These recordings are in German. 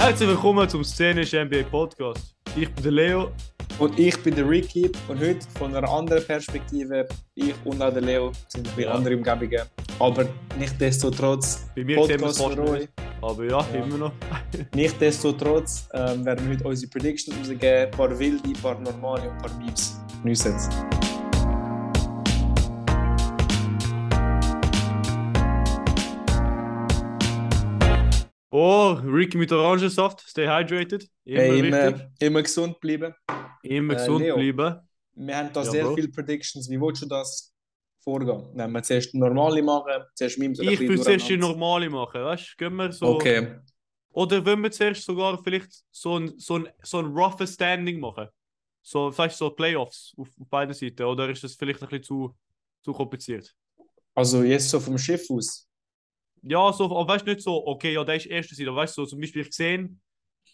Herzlich willkommen zum Szenischen NBA Podcast. Ich bin der Leo. Und ich bin der Ricky und heute von einer anderen Perspektive. Ich und auch der Leo sind bei Ja. anderen Umgebungen. Aber nichtsdestotrotz, Bei mir sehen wir es Podcast. Aber ja, Ja. immer noch. Nichtsdestotrotz ähm, werden wir heute unsere Predictions rausgeben. Ein paar wilde, ein paar normale und ein paar Memes. News Oh, Ricky mit Orangensaft. Stay hydrated. Immer Hey, immer, immer gesund bleiben. Immer äh, gesund Leo. bleiben. Wir haben da Ja, sehr viele Predictions. Wie willst du das vorgehen? Wenn wir zuerst normale machen, zuerst ein Ich will zuerst die normale machen, weißt du? Gehen wir so. Okay. Oder wollen wir zuerst sogar vielleicht so ein, so ein, so ein roughes Standing machen? So, vielleicht so Playoffs auf, auf beiden Seiten. Oder ist das vielleicht ein bisschen zu, zu kompliziert? Also jetzt so vom Schiff aus. Ja, so, aber weißt du nicht so, okay, ja, der ist erste Seite, aber weißt du, so, zum Beispiel, ich gesehen,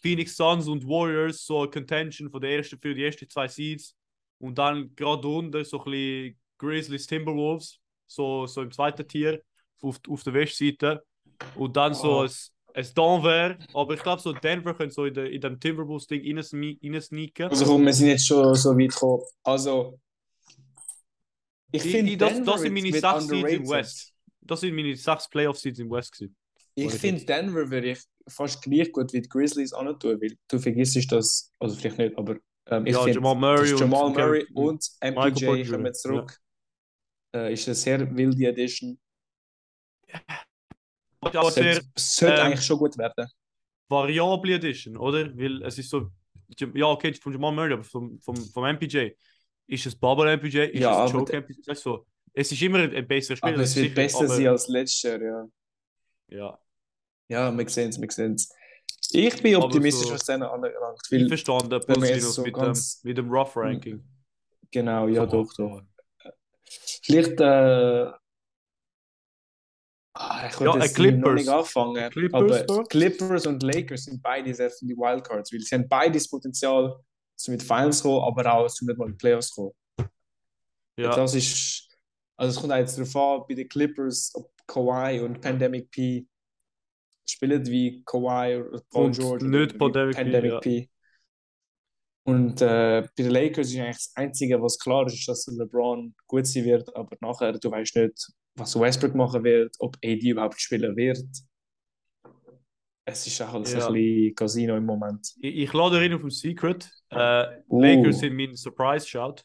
Phoenix Suns und Warriors, so eine Contention von der ersten für die ersten zwei Seeds und dann gerade drunter so ein bisschen Grizzlies Timberwolves, so, so im zweiten Tier auf, auf der Westseite und dann so Oh. ein, ein Denver, aber ich glaube, so Denver könnte so in, der, in dem Timberwolves-Ding reinsne- reinsneaken. Also komm, wir sind jetzt schon so weit gekommen. Also, ich finde, das- das sind meine sechs Seeds im. West. Das sind meine sechs Playoff-Seeds im West gewesen. Ich finde, Denver würde ich fast gleich gut wie die Grizzlies antun, weil du vergisst das, also vielleicht nicht, aber ähm, ich Ja, finde, Jamal Murray und- Jamal Murray und MPJ kommen zurück. Äh, ist eine sehr wilde Edition. Aber sehr, Sollte, sollte ähm, eigentlich schon gut werden. Variable Edition, oder? Weil es ist so, ja, okay, von Jamal Murray, aber vom, vom, vom MPJ. Ist es Bubble MPJ? Ist Ja, es Choke MPJ? So, es ist immer ein, besserer Spieler. Aber es wird sicher, besser aber- sein als letztes Jahr, ja. Ja, Ja, wir sehen es, wir sehen es. Ich bin optimistisch, so- was denen anbelangt. ich verstanden, plus minus so mit, ganz- dem, mit dem Rough Ranking. genau, ja, doch, doch. Vielleicht, äh, ah, ich Ja, jetzt Clippers. noch nicht anfangen, Clippers, aber? Clippers und Lakers sind beide sehr viele Wildcards, weil sie haben beides Potenzial, zu mit Finals kommen, aber auch zu nicht mal in die Playoffs kommen. Ja, Das ist, also es kommt auch jetzt darauf an, bei den Clippers, ob Kawhi und Pandemic P spielen wie Kawhi oder Paul Und George nicht Pandemic P, Pandemic ja. P. Und äh, bei den Lakers ist eigentlich das Einzige, was klar ist, ist, dass LeBron gut sein wird, aber nachher, du weißt nicht, was Westbrook machen wird, ob AD überhaupt spielen wird. Es ist auch alles Ja. ein bisschen Casino im Moment. ich, ich lade rein auf dem Secret. Äh, Uh. Lakers sind mein Surprise-Shout.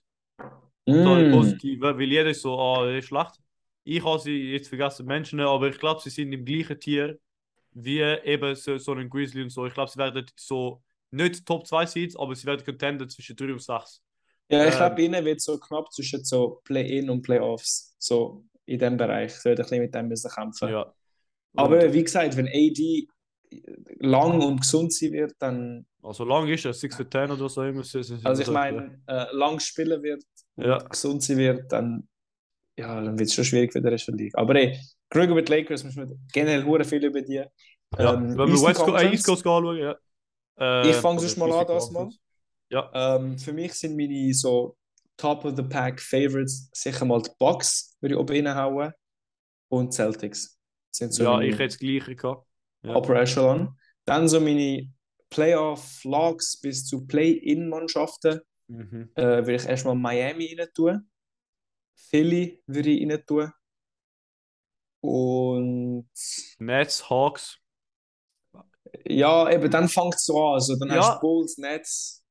So Mm. positive, weil jeder ist so, ah, der ist schlecht. Ich habe sie jetzt vergessen, Menschen, aber ich glaube, sie sind im gleichen Tier wie eben so, so ein Grizzly und so. Ich glaube, sie werden so nicht Top 2 Seeds, aber sie werden Contender zwischen 3 und 6. Ja, ich Ähm, glaube, ihnen wird so knapp zwischen so Play-In und Playoffs, so in dem Bereich. Sie werden ein bisschen mit dem müssen kämpfen. Ja. Aber Und, wie gesagt, wenn AD lang und gesund sein wird, dann, also lang ist er, 6 für 10 oder so immer. so- so- also ich meine, äh, lang spielen wird Ja. gesund sein wird, dann, ja, dann wird es schon schwierig für den Rest der Liga. Aber ey, Krüger mit Lakers, müssen wir generell hure viel über die. Ja, Ähm, wenn wir West Coast, äh, Coast anschauen, ja. Äh, Ich fange sonst mal an, das mal. Ja, Ähm, für mich sind meine so Top of the Pack Favorites sicher mal die Bucks, würde ich oben reinhauen, und Celtics. Sind so ja ich hätte das Gleiche gehabt. Ja. Upper Echelon. Dann so meine Playoff-Logs bis zu Play-In-Mannschaften Mhm. äh, würde ich erstmal Miami rein tun. Philly würde ich rein tun. Und Nets, Hawks. ja, eben dann fängt es so an. Also, dann Ja. hast du Bulls, Nets,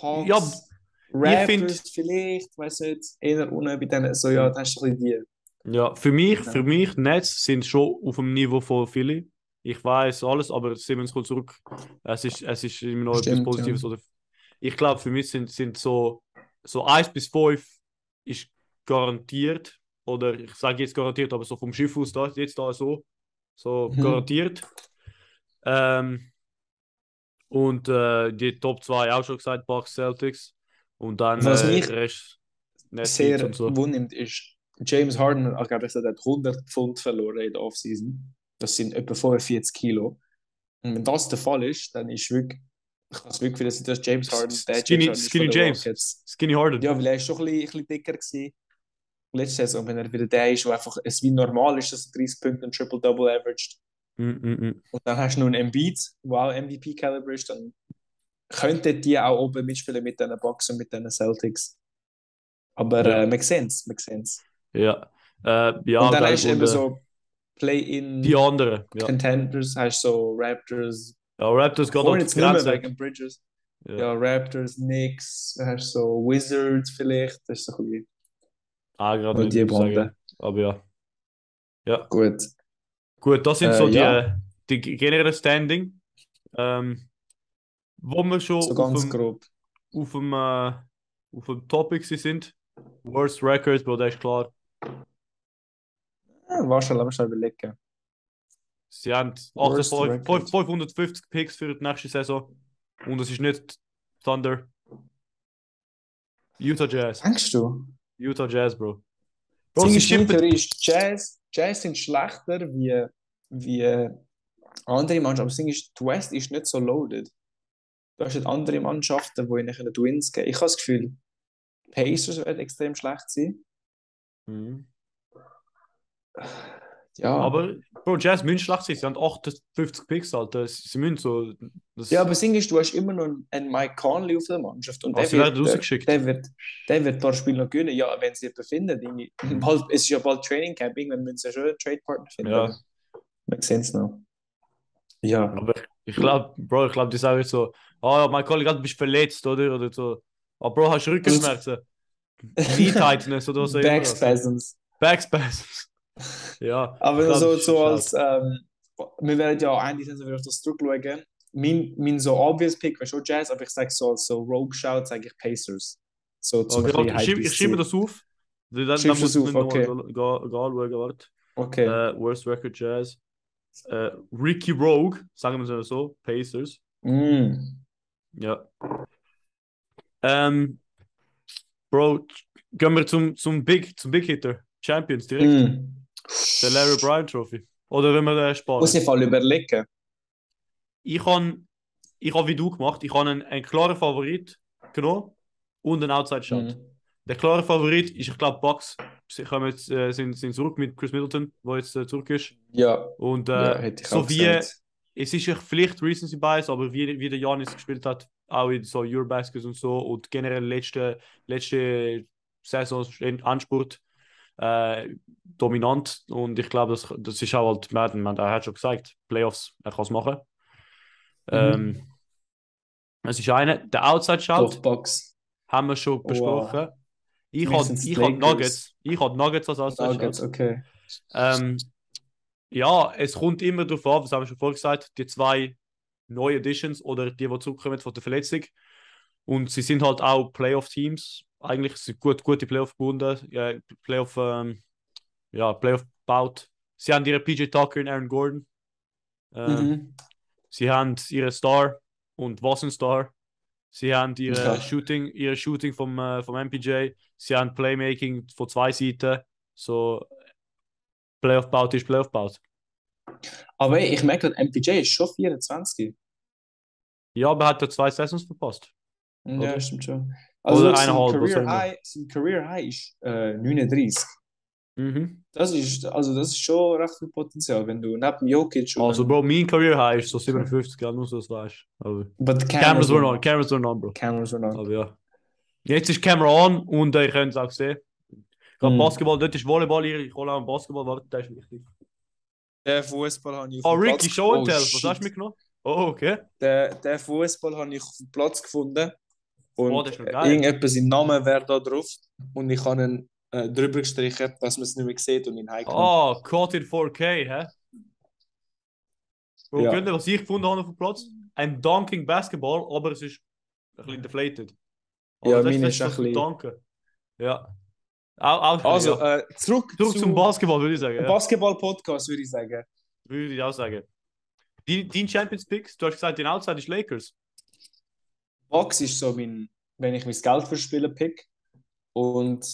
Hawks, Ja, Raptors find- vielleicht, weiß nicht, eher unten bei denen. So, ja, dann hast du ein bisschen die. Ja, für mich, Genau. für mich, Nets sind schon auf dem Niveau von Philly. Ich weiß alles, aber Simmons kommt zurück. Es ist, es ist immer noch Stimmt, etwas Positives. Oder ich glaube, für mich sind, sind so, so 1 bis 5 ist garantiert. Oder ich sage jetzt garantiert, aber so vom Schiff aus da, jetzt da so. So Mhm. garantiert. Ähm, und äh, die Top 2 auch schon gesagt, Bucks, Celtics. Und dann Was äh, mich Rest, Sehr und so. wundert ist, James Harden hat, glaube ich, gesagt, er hat 100 Pfund verloren in der Offseason. Das sind etwa 45 Kilo. Und wenn das der Fall ist, dann ist wirklich, ich wirklich wieder sagen, dass James Harden, der Skinny- James Skinny James. Rockets. Skinny Harden. Ja, weil er ist schon ein bisschen, ein bisschen dicker gewesen. Letzte Saison, wenn er wieder der ist, der einfach es wie normal ist, dass er 30 Punkte und Triple-Double averaged, Mm, mm, mm. Und dann hast du noch einen Embiid, der auch MVP-Caliber ist, dann könnten die auch oben mitspielen mit diesen Bucks und mit diesen Celtics. Aber Ja. äh, wir sehen es, wir sehen es. Ja. Äh, ja, und dann hast du eben so Play-in die anderen. Ja, Contenders, hast so Raptors, ja Raptors geht auf die nicht mehr Grenze weg. wegen Bridges. Ja. Ja, Raptors, Knicks, hast so Wizards vielleicht, das ist so ein bisschen Ah, gerade die. Bande. Aber ja. Ja, Gut. gut, das sind Äh, so die, ja. die generelle Standing. Ähm, wo wir schon So auf dem, grob. auf dem, äh, auf dem Topic sie sind. Worst Records, Bro, das ist klar. Ja, warte, lass mich schnell überlegen. Sie haben Worst 58 Record. 550 Picks für die nächste Saison. Und es ist nicht Thunder. Utah Jazz. Denkst du? Utah Jazz, Bro. Das Bro, sie ist, Jazz, Jazz sind schlechter wie, wie andere Mannschaften. Aber das Ding ist, die West ist nicht so loaded. Du hast halt andere Mannschaften, die in den Twins gehen. Ich habe das Gefühl, Pacers werden extrem schlecht sein. Mhm. Ja. Aber, Bro, Jazz müssen schlecht sein. Sie haben 58 Picks, Alter. Sie müssen so. Ja, aber ist, du hast immer noch einen Mike Conley auf der Mannschaft und der wird, rausgeschickt. der wird, der wird das Spiel noch gewinnen. Ja, wenn sie jemanden finden, irgendwie, bald, es ist ja bald Training Camp, irgendwann müssen sie ja schon einen Trade-Partner finden. Ja. Wir sehen es noch. Ja. Aber ich glaube, Bro, ich glaube, die sagen so: Oh ja, mein Kollege, du bist verletzt, oder? Oder so. Aber Bro, hast du Rückenschmerzen? Knee Tightness oder so. Back Spasms. Backspasms. Ja. Aber so, so als, ähm, wir werden ja Ende Saison wieder auf das zurückschauen. Mein, mein so obvious Pick wäre schon Jazz, aber ich sage so als so Rogue Shout, sage ich Pacers. So zum Okay, ich schreibe ich schreibe das auf. Dann, dann muss ich okay. anschauen, warte. Okay. Äh, Worst Record Jazz. Äh, Ricky Rogue, sagen wir es so, Pacers. Mm. Ja. Ähm, Bro, gehen wir zum, zum Big, zum Big Hitter. Champions direkt. Mm. Der Larry Bryan Trophy. Oder wenn wir den sparen. Muss ich mal überlegen. Ich habe, ich hab wie du gemacht, ich habe einen, einen klaren Favorit genommen und einen Outside Shot. Mm. Der klare Favorit ist, ich glaube, Bucks. Sie kommen jetzt, äh, sind, sind zurück mit Chris Middleton, der jetzt äh, zurück ist. Ja, Und äh, ja, hätte ich so auch wie, gesagt. es ist vielleicht Recency Bias, aber wie, wie der Janis gespielt hat, auch in so Eurobaskets und so und generell letzte, letzte Saison Anspurt äh, dominant und ich glaube, das, das ist auch halt, man, man, er hat schon gesagt, Playoffs, er kann es machen. Mhm. Ähm, es ist eine, der Outside Box. haben wir schon Wow. besprochen. Ich Mir habe ich hab. Nuggets, ich habe Nuggets als Outside Nuggets, okay. Ähm, ja, es kommt immer darauf an, das haben wir schon vorher gesagt, die zwei neue Editions oder die, die zurückkommen von der Verletzung. Und sie sind halt auch Playoff-Teams. Eigentlich sind gut, gute Playoff gebunden. Ja, Playoff, ähm, ja, Playoff baut. Sie haben ihre PJ Tucker und Aaron Gordon. Ähm, Mhm. Sie haben ihre Star und was ein Star. Sie haben ihre Ja. Shooting, ihre Shooting vom, äh, vom MPJ. Sie haben Playmaking von zwei Seiten. So Playoff baut ist Playoff baut. Aber ey, ich merke, der MPJ ist schon 24. Ja, aber er hat ja zwei Saisons verpasst. Ja, Oder? stimmt schon. Oder Also was auch Career. High, sein Career High ist äh, 39. Mhm. Das ist, also das ist schon recht viel Potenzial, wenn du neben Jokic und Also, Bro, mein Career High ist so 57, ja, nur so das weißt. Aber But the Cameras were on, on. Cameras were on, Bro. Cameras were on. Aber ja. Jetzt ist die Kamera on und äh, ihr könnt es auch sehen. Gerade Mhm. Basketball, dort ist Volleyball, ich hole auch einen Basketball, warte, das ist wichtig. Der Fußball habe ich Oh, Ricky, Platz Show and oh, Tell, was hast du mitgenommen? Oh, okay. Der, der Fußball habe ich auf dem Platz gefunden. Und Oh, irgendetwas sein Name wäre da drauf. Und ich habe ihn äh, drüber gestrichen, dass man es nicht mehr sieht und ihn heimgenommen. Oh, Caught in 4K, hä? Bro, Ja. ihr, was ich gefunden habe auf dem Platz? Ein Dunking Basketball, aber es ist ein bisschen deflated. Ja, Aber das, meine ist ein bisschen- Dunken. Ja. Auch, auch Also, ja. äh, zurück, Zurück zu zum Basketball, würde ich sagen. Ja. Basketball-Podcast, würde ich sagen. Würde ich auch sagen. Dein, dein Champions Picks, du hast gesagt, den Outside ist Lakers. Box ist so mein, wenn ich mein Geld verspiele, Pick. Und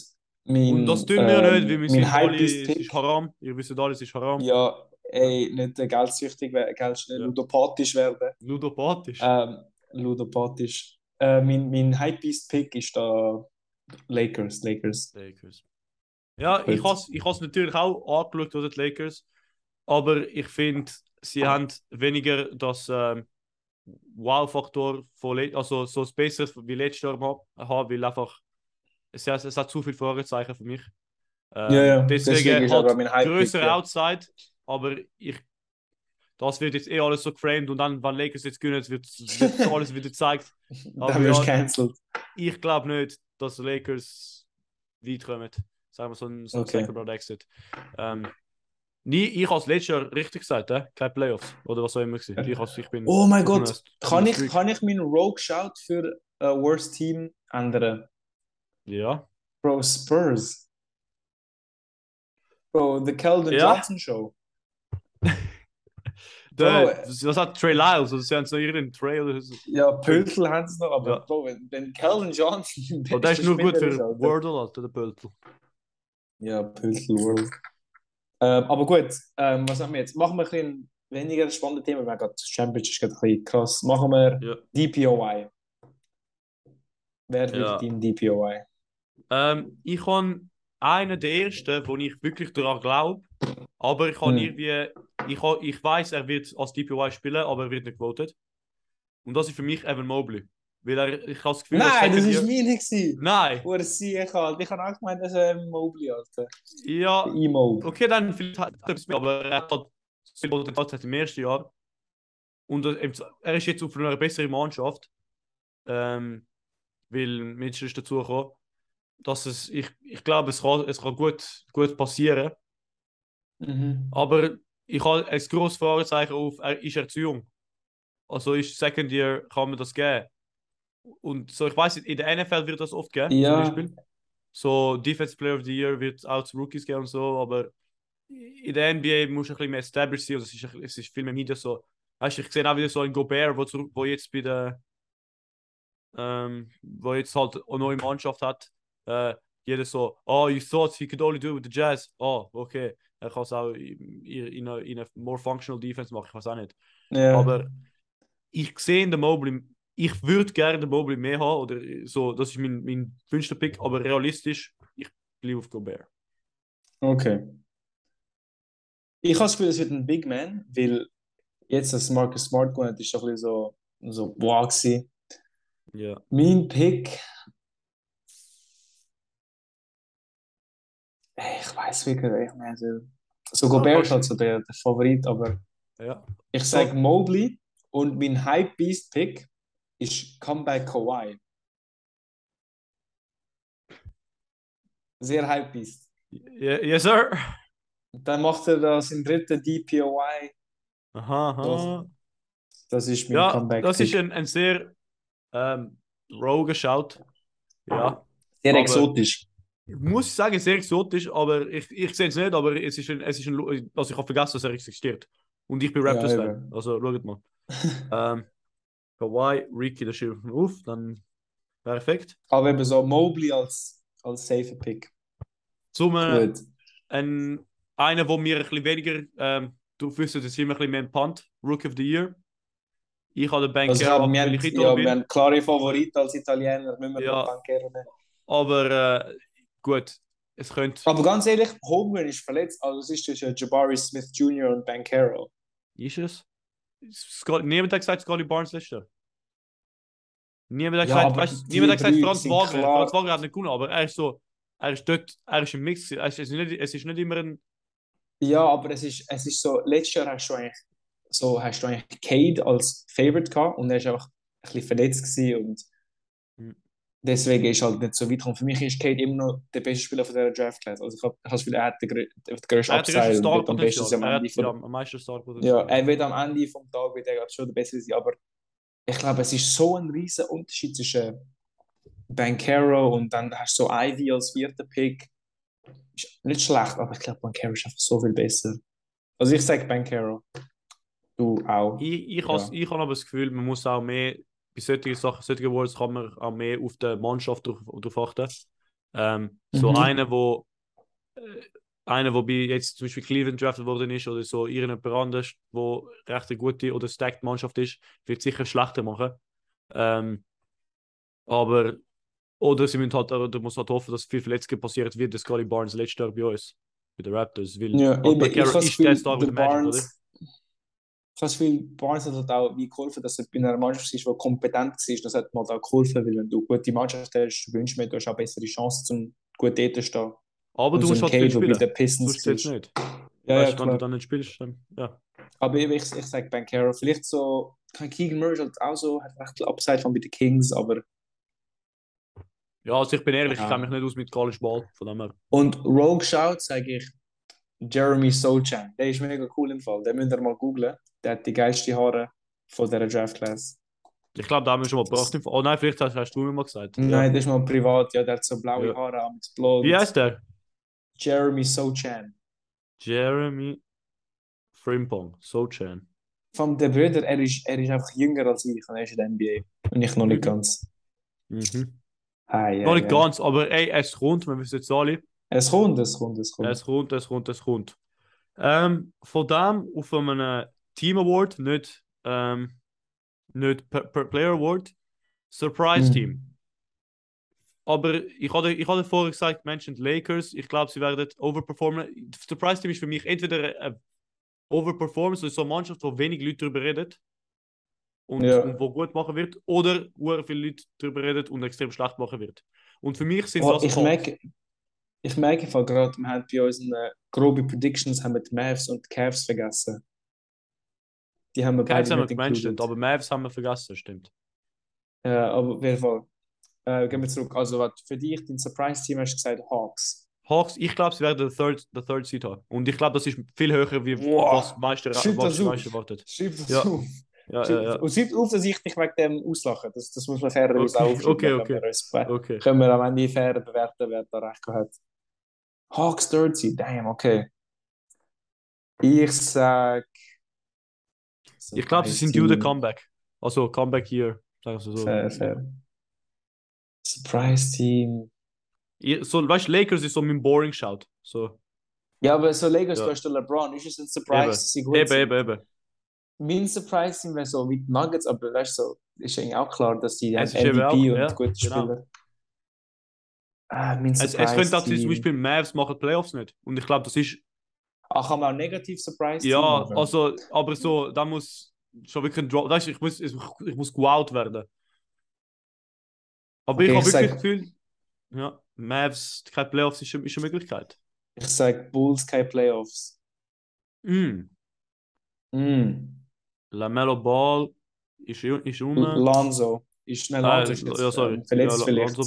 mein, Und das tun wir ähm, nicht, weil wir sind alle, es ist haram. Ihr wisst alle, es ist haram. Ja, ey, nicht geldsüchtig werden, Geld schnell Ja. ludopathisch werden. Ludopathisch. Ähm, ludopathisch. Äh, mein mein Hypebeast-Pick ist da Lakers. Lakers. Lakers. Ja, ich habe ich has natürlich auch angeschaut, oder die Lakers. aber ich finde, sie haben weniger das ähm, Wow-Faktor von also so das Besseres wie letztes Jahr ha- haben, weil einfach es, hat- es hat zu viele Fragezeichen für mich. Ähm, Ja, ja, Deswegen, deswegen Hype größere ja. Outside, aber ich das wird jetzt eh alles so geframed und dann, wenn Lakers jetzt gewinnen, wird, wird alles wieder gezeigt. Aber Dann wirst ja- cancelled. Ich glaube nicht, dass Lakers weit kommen. Sagen wir so ein, so ein Okay. Second Round Exit. Ähm, nie, ich als letztes Jahr richtig gesagt, äh? keine Playoffs oder was auch immer. gewesen. Ich, als, ich bin Oh mein Gott, kann einer ich, kann ich meinen Rogue Shout für äh, Worst Team ändern? Ja. Bro, Spurs. Bro, The Keldon Ja. Johnson Show. Der, was hat Trey Lyles? Also, sie haben so irgendeinen Trey oder so. Ja, Pöltl haben sie noch, aber Ja. Bro, wenn, wenn Keldon Johnson Aber der ist nur gut für. Wordle, Alter, der Pöltl. Ja, Pöltl World. Ähm, aber gut, ähm, was machen wir jetzt? Machen wir ein bisschen weniger spannende Themen, weil gerade das Championship ist gerade ein bisschen krass. Machen wir Ja. DPOI. Wer wird Ja. dein DPOI? Ähm, ich habe einen der ersten, wo ich wirklich daran glaube, aber ich habe Hm. irgendwie, ich, ich weiß, er wird als DPY spielen, aber er wird nicht gewotet. Und das ist für mich Evan Mobley. Weil er, ich habe das Gefühl, Nein, das Year- meine gewesen. Nein, Wo er sie ich halt. Ich habe auch gemeint, das ist ein Mobley, Alter. ja, E-Mob. okay, dann vielleicht hat er etwas mehr, aber er hat viel Potenzial gezeigt im ersten Jahr. Und er er ist jetzt auf einer besseren Mannschaft, ähm, weil Mitchell ist dazugekommen. Dass es, ich, ich glaube, es kann, es kann gut, gut passieren. Mhm. Aber ich habe ein grosses Fragezeichen auf, er, ist er zu jung? Also ist Second Year, kann man das geben? Und so, ich weiß nicht, in der NFL wird das oft geben, Ja. zum Beispiel. So, Defense Player of the Year wird auch zu Rookies geben und so, aber in der NBA muss ein bisschen mehr established sein, und es ist, bisschen- es ist viel mehr Media so. Weißt du, ich sehe auch wieder so einen Gobert, wo, zurück, wo jetzt bei der, ähm, wo jetzt halt eine neue Mannschaft hat. Äh, jeder so, oh, you thought he could only do it with the Jazz. Oh, okay. Er kann es auch in, in, eine, in eine more functional Defense machen, ich weiß auch nicht. Ja. Aber ich sehe in der Mobley, ich würde gerne den Mobley mehr haben, oder so, das ist mein, mein wünschter Pick, aber realistisch, ich bleibe auf Gobert. Okay. Ich habe das Gefühl, es wird ein Big Man, weil jetzt, dass Marcus Smart hat, ist ein bisschen so, so wow gewesen. Ja. Mein Pick. Ich weiß wirklich nicht mehr. So, so Gobert ist halt so der, der Favorit, aber Ja. ich sage Mobley und mein Hype Pick ist Comeback Kawhi. Sehr Hype Beast. Ye- Yes, sir. Dann macht er das im dritten DPOI. Aha, aha. Das ist mein Ja, Comeback das ist ein, ein sehr ähm, rogue Shout. Ja. Sehr aber- exotisch. Ich muss sagen, sehr exotisch, aber ich, ich sehe es nicht, aber es ist ein, es ist ein, also ich habe vergessen, dass er existiert. Und ich bin Ja, Raptors-Fan, eben. also schaut mal. ähm, Kawhi, Ricky, das schreibt man auf, dann perfekt. Aber eben so Mobley als, als safe Pick. Zum ein, einer, wo mir ein bisschen weniger, ähm, du wüsstest, das ist immer ein bisschen mehr ein Punt, Rookie of the Year. Ich habe den Banker Also wir, haben, ja, wir haben klare Favoriten als Italiener. Müssen wir Ja. ja. Banquero nehmen. aber äh, gut, es könnte, Aber ganz ehrlich, Holmgren ist verletzt. Also es ist zwischen Jabari Smith Jr. und Banquero. ist es? Scott, niemand hat gesagt, Scotty Barnes Jahr. Niemand hat Ja, die niemand hat gesagt, drei Franz Wagner. Franz Wagner hat nicht gewonnen, aber er ist so, er ist dort, er ist im Mix. Es ist nicht, es ist nicht immer ein. Ja, aber es ist, es ist so, letztes Jahr hast du eigentlich, so, hast du eigentlich Cade als Favorite gehabt und er ist einfach ein bisschen verletzt gewesen und. Deswegen ist halt nicht so weit gekommen. Für mich ist Cade immer noch der beste Spieler von dieser Draft Class. Also ich habe das Gefühl, er hat den, den größten Upside und wird am besten am Ende von ja, am meisten Ja, Star-Potenzial. er wird am Ende vom Tag wird er schon der Bessere sein, aber ich glaube, es ist so ein riesen Unterschied zwischen Bankero und dann hast du so Ivy als vierter Pick. Ist nicht schlecht, aber ich glaube, Bankero ist einfach so viel besser. Also ich sage Bankero. Du auch. Ich, ich, Ja. has, ich habe aber das Gefühl, man muss auch mehr, bei solchen Sachen, solchen Awards kann man auch mehr auf die Mannschaft drauf, drauf achten. Ähm, so Mhm. einer, wo äh, einer, wo bei jetzt zum Beispiel Cleveland drafted worden ist oder so irgendjemand anderes, wo recht eine gute oder stacked Mannschaft ist, wird sicher schlechter machen. Ähm, aber oder sie müssen halt, oder muss halt hoffen, dass viel Verletzungen passiert, wie der Scotty Barnes letztes Jahr bei uns. bei den Raptors. Weil Ja, eben, Carroll ist der Star der Magic, oder? Ich habe das Gefühl, Barnes hat halt auch wie geholfen, dass er bei einer Mannschaft ist, die kompetent war. Das hat mir halt auch geholfen, weil wenn du eine gute Mannschaft hast, du wünschst mir, du hast auch bessere Chancen, zum gut dort zu stehen. Aber Und du so musst ein halt spielen. den Pistons Sonst zählt's ist. nicht. Ja, ja, weißt du, wenn du dann nicht spielst, dann, ja. Aber ich, ich sage Ben Carroll, vielleicht so, kein Keegan Murray halt auch so, hat recht Upside von bei den Kings, aber Ja, also ich bin ehrlich, Ja. ich kenne mich nicht aus mit College Ball, von dem her. Und Rogue Shout sage ich Jeremy Sochan. Der ist mega cool im Fall. Den müsst ihr mal googlen. Der hat die geilsten Haare von dieser Draft Class. Ich glaube, da haben wir schon mal gebracht. Oh nein, vielleicht hast, hast du mir mal gesagt. Nein, das ist mal privat. Ja, der hat so blaue Ja. Haare am blond. Wie heißt der? Jeremy Sochan. Jeremy Frimpong, Sochan. Von der Bruder, er ist, er ist einfach jünger als ich und er ist in der NBA. Und ich noch nicht Mhm. ganz. Mhm. Hi, Noch nicht ganz, aber ey, es kommt, wir wissen jetzt alle. Es kommt, es kommt, es kommt. Es kommt, es kommt, es kommt. Ähm, von dem auf einem Team Award, nicht, ähm, nicht per, per Player Award, Surprise Mhm. Team. Aber ich hatte, ich hatte vorher gesagt, Menschen Lakers, ich glaube, sie werden overperformen. Das Surprise Team ist für mich entweder eine Overperformance, also so eine Mannschaft, wo wenig Leute darüber reden und, Ja. und wo gut machen wird, oder wo viele Leute darüber reden und extrem schlecht machen wird. Und für mich sind Oh, das ich merke, ich merke gerade, wir haben bei unseren groben Predictions haben wir die Mavs und die Cavs vergessen. Die haben wir Cavs beide haben wir gementioned, aber Mavs haben wir vergessen, stimmt. Ja, aber auf jeden Fall. Äh, gehen wir zurück. Also, was für dich, dein Surprise-Team, hast du gesagt Hawks. Hawks, ich glaube, sie werden den Third, den Third Seed haben. Und ich glaube, das ist viel höher, wie Wow. was die meisten erwartet. Schreib das Ja. auf. Ja, Schreib, ja, ja. Und schreib auf, dass ich dich wegen dem auslache. Das, das muss man fairerweise Okay, auch okay, okay. können wir Okay. Können wir am Ende fair bewerten, wer da recht hat. Hawks Third Seed, damn, okay. Ich sag. Ich glaube, sie sind due the. Comeback. Also Comeback Year, sagen wir so. Fair, fair. Surprise-Team. Ihr- so weißt du, Lakers ist so mein Boring schaut. So. Ja, aber so Lakers, Ja. du hast den LeBron. Ist es ein Surprise, Eben. dass sie gut Eben, sind? eben, eben. Mein Surprise-Team wäre so die Nuggets, aber weißt du, so, ist eigentlich auch klar, dass die Es eben MVP auch, und ja, gute genau. Spieler. Ah, mein Es, es könnte auch zum. Beispiel Mavs machen Playoffs nicht. Und ich glaube, das ist. Ach, kann man auch negativ Surprise-Team Ja, machen? also, aber so, da muss schon wirklich ein Drop. Weißt du, ich muss, ich, ich muss geout werden. Aber ich Okay, habe ich wirklich sag- das Gefühl, ja, Mavs, keine Playoffs ist, ist eine Möglichkeit. Ich sag Bulls keine Playoffs. Mm. Mm. Lamello Ball ist, ist um. Lonzo. Ist schnell Ah, Lonzo ist jetzt ja, sorry. ähm, verletzt ja, vielleicht.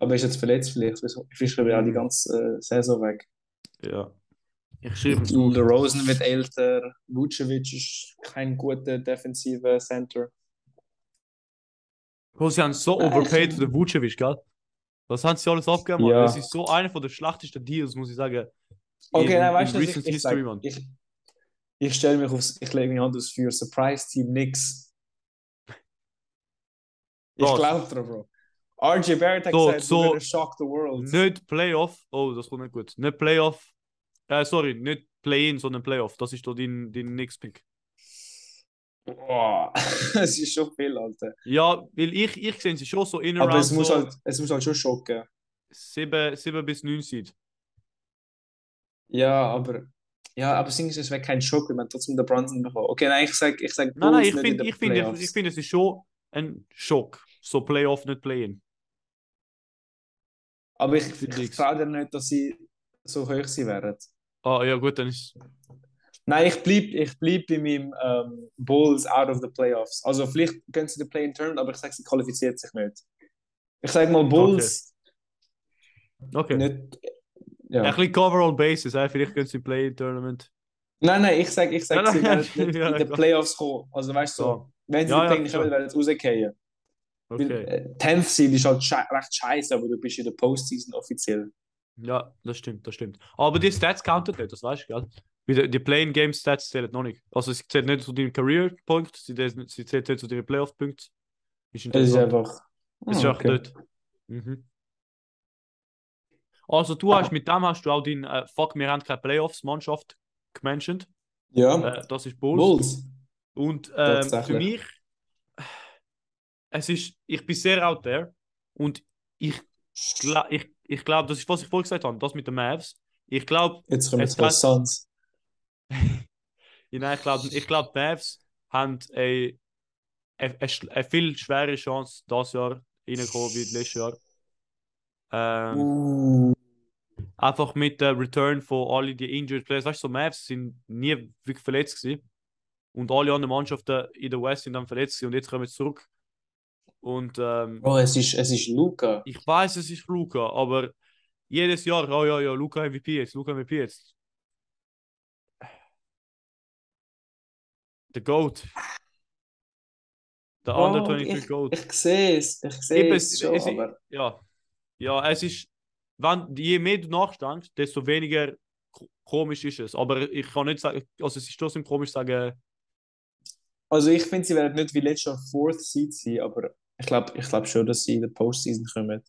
Aber ist jetzt verletzt vielleicht. Ich ich auch die Mm. ganze äh, Saison weg. Ja. Ich schreibe es auf. Rosen wird älter. Vucevic ist kein guter defensiver Center. Bro, sie haben so Äh, overpaid ich- für den Vucevic, gell? Was haben sie alles abgegeben? Ja. Das ist so einer von der schlechtesten Deals, muss ich sagen. Okay, in, nein, weißt du, ich, ich, history, sag, ich, ich stelle mich aufs, ich lege mich an das für Surprise-Team nix. Ich glaube dran, Bro. RJ Barrett hat So- gesagt, so- shock the world. Nicht Playoff. Oh, das kommt nicht gut. Nicht Playoff. Äh, sorry, nicht Play-In, sondern Playoff. Das ist doch dein, dein Nix-Pick. Boah, es ist schon viel, Alter. Ja, weil ich, ich sehe sie schon so in Aber es muss, so halt, es muss halt schon schocken. 7, 7 bis 9 Seed. Ja, aber ja, aber singen es wäre kein Schock, wenn man trotzdem den Brunson bekommt. Okay, nein, ich sag, ich sag Nein, nein, ich finde, ich finde, ich finde, es ist schon ein Schock. So Playoff, nicht Play-In. Aber ich, ich nix. traue dir nicht, dass sie so hoch sein werden. Ah, ja, gut, dann ist Nein, ich bleib, ich bleib bei meinem ähm, Bulls out of the playoffs. Also vielleicht gehen sie den Play-in-Turn, aber ich sage, sie qualifiziert sich nicht. Ich sage mal Bulls Okay. nicht. Ein Ja. bisschen Cover-All Bases, äh? vielleicht können sie Play-In-Tournament. Nein, nein, ich sage, ich sag, sie werden nicht ja, in klar. Playoffs kommen. Also weißt du, so, wenn sie Ja, in die Play-in kommen, verstehe. werden sie rausgehen. Weil, Okay. äh, 10th Seed ist halt schei recht scheiße, aber du bist in der Postseason offiziell. Ja, das stimmt, das stimmt. Aber die Stats counten nicht, das weißt du, gell? Die, die Playing-Game-Stats zählen noch nicht. Also, sie zählen nicht zu deinem Career-Punkt, sie, zählen- sie zählen nicht zu deinen Playoff-Punkten. Ist Es ist einfach. Es ist einfach dort. Mhm. Also, du hast mit dem hast du auch dein äh, Fuck, wir haben keine Playoffs-Mannschaft gementioned. Ja, Äh, das ist Bulls. Bulls. Und ähm, für mich, es ist, ich bin sehr out there und ich, ich, ich glaube, das ist, was ich vorhin gesagt habe, das mit den Mavs. Ich glaube, Jetzt kommen wir Suns. nein, ich glaube, ich glaub, die Mavs haben eine, eine, eine, viel schwere Chance, das Jahr reinzukommen wie letztes Jahr. Ähm, Uh. Einfach mit dem Return von all die Injured Players. Weißt du, so Mavs sind nie wirklich verletzt gewesen. Und alle anderen Mannschaften in der West sind dann verletzt gewesen und jetzt kommen sie zurück. Und ähm, Bro, es ist, es ist Luca. ich weiß, es ist Luca, aber jedes Jahr, oh ja, ja, Luca MVP jetzt, Luca MVP jetzt. The GOAT. Der Under Bro, 23 ich, GOAT. ich sehe es, ich sehe es schon, es- aber Ja. Ja, es ist, wenn, je mehr du nachdenkst, desto weniger ko- komisch ist es. Aber ich kann nicht sagen, also es ist trotzdem komisch sagen, also ich finde, sie werden nicht wie letztes Jahr Fourth Seed sein, aber ich glaube ich glaub schon, dass sie in der Postseason kommen.